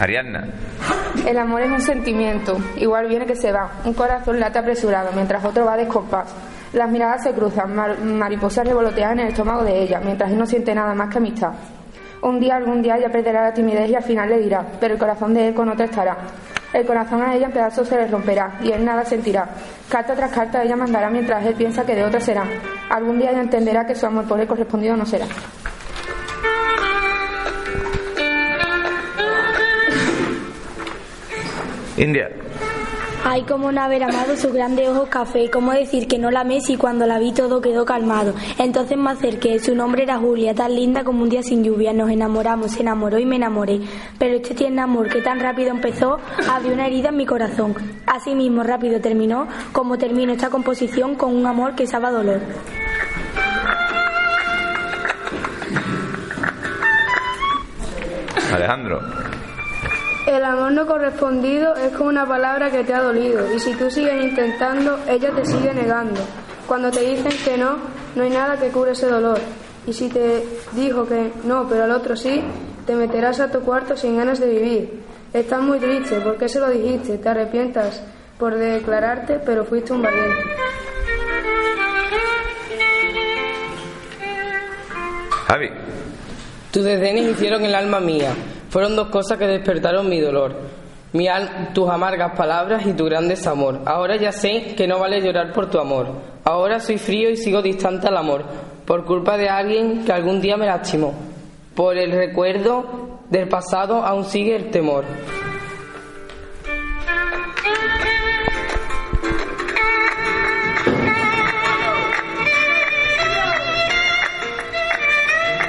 Ariadna. El amor es un sentimiento, igual viene que se va. Un corazón late apresurado mientras otro va descompás. Las miradas se cruzan, mar- mariposas revolotean en el estómago de ella, mientras él no siente nada más que amistad. Un día, algún día, ella perderá la timidez y al final le dirá, pero el corazón de él con otra estará. El corazón a ella en pedazos se le romperá y él nada sentirá. Carta tras carta ella mandará mientras él piensa que de otra será. Algún día ella entenderá que su amor por él correspondido no será. India. Ay, cómo no haber amado sus grandes ojos café, cómo decir que no la amé si cuando la vi todo quedó calmado. Entonces me acerqué, su nombre era Julia, tan linda como un día sin lluvia. Nos enamoramos, se enamoró y me enamoré. Pero este tierno amor que tan rápido empezó, abrió una herida en mi corazón. Así mismo rápido terminó, como terminó esta composición con un amor que sabe dolor. Alejandro. El amor no correspondido es como una palabra que te ha dolido y si tú sigues intentando, ella te sigue negando. Cuando te dicen que no, no hay nada que cure ese dolor. Y si te dijo que no, pero al otro sí, te meterás a tu cuarto sin ganas de vivir. Estás muy triste, ¿por qué se lo dijiste? Te arrepientas por declararte, pero fuiste un valiente. Javi. Tus desdenes hicieron el alma mía. Fueron dos cosas que despertaron mi dolor. Mi tus amargas palabras y tu gran desamor. Ahora ya sé que no vale llorar por tu amor. Ahora soy frío y sigo distante al amor. Por culpa de alguien que algún día me lastimó. Por el recuerdo del pasado aún sigue el temor.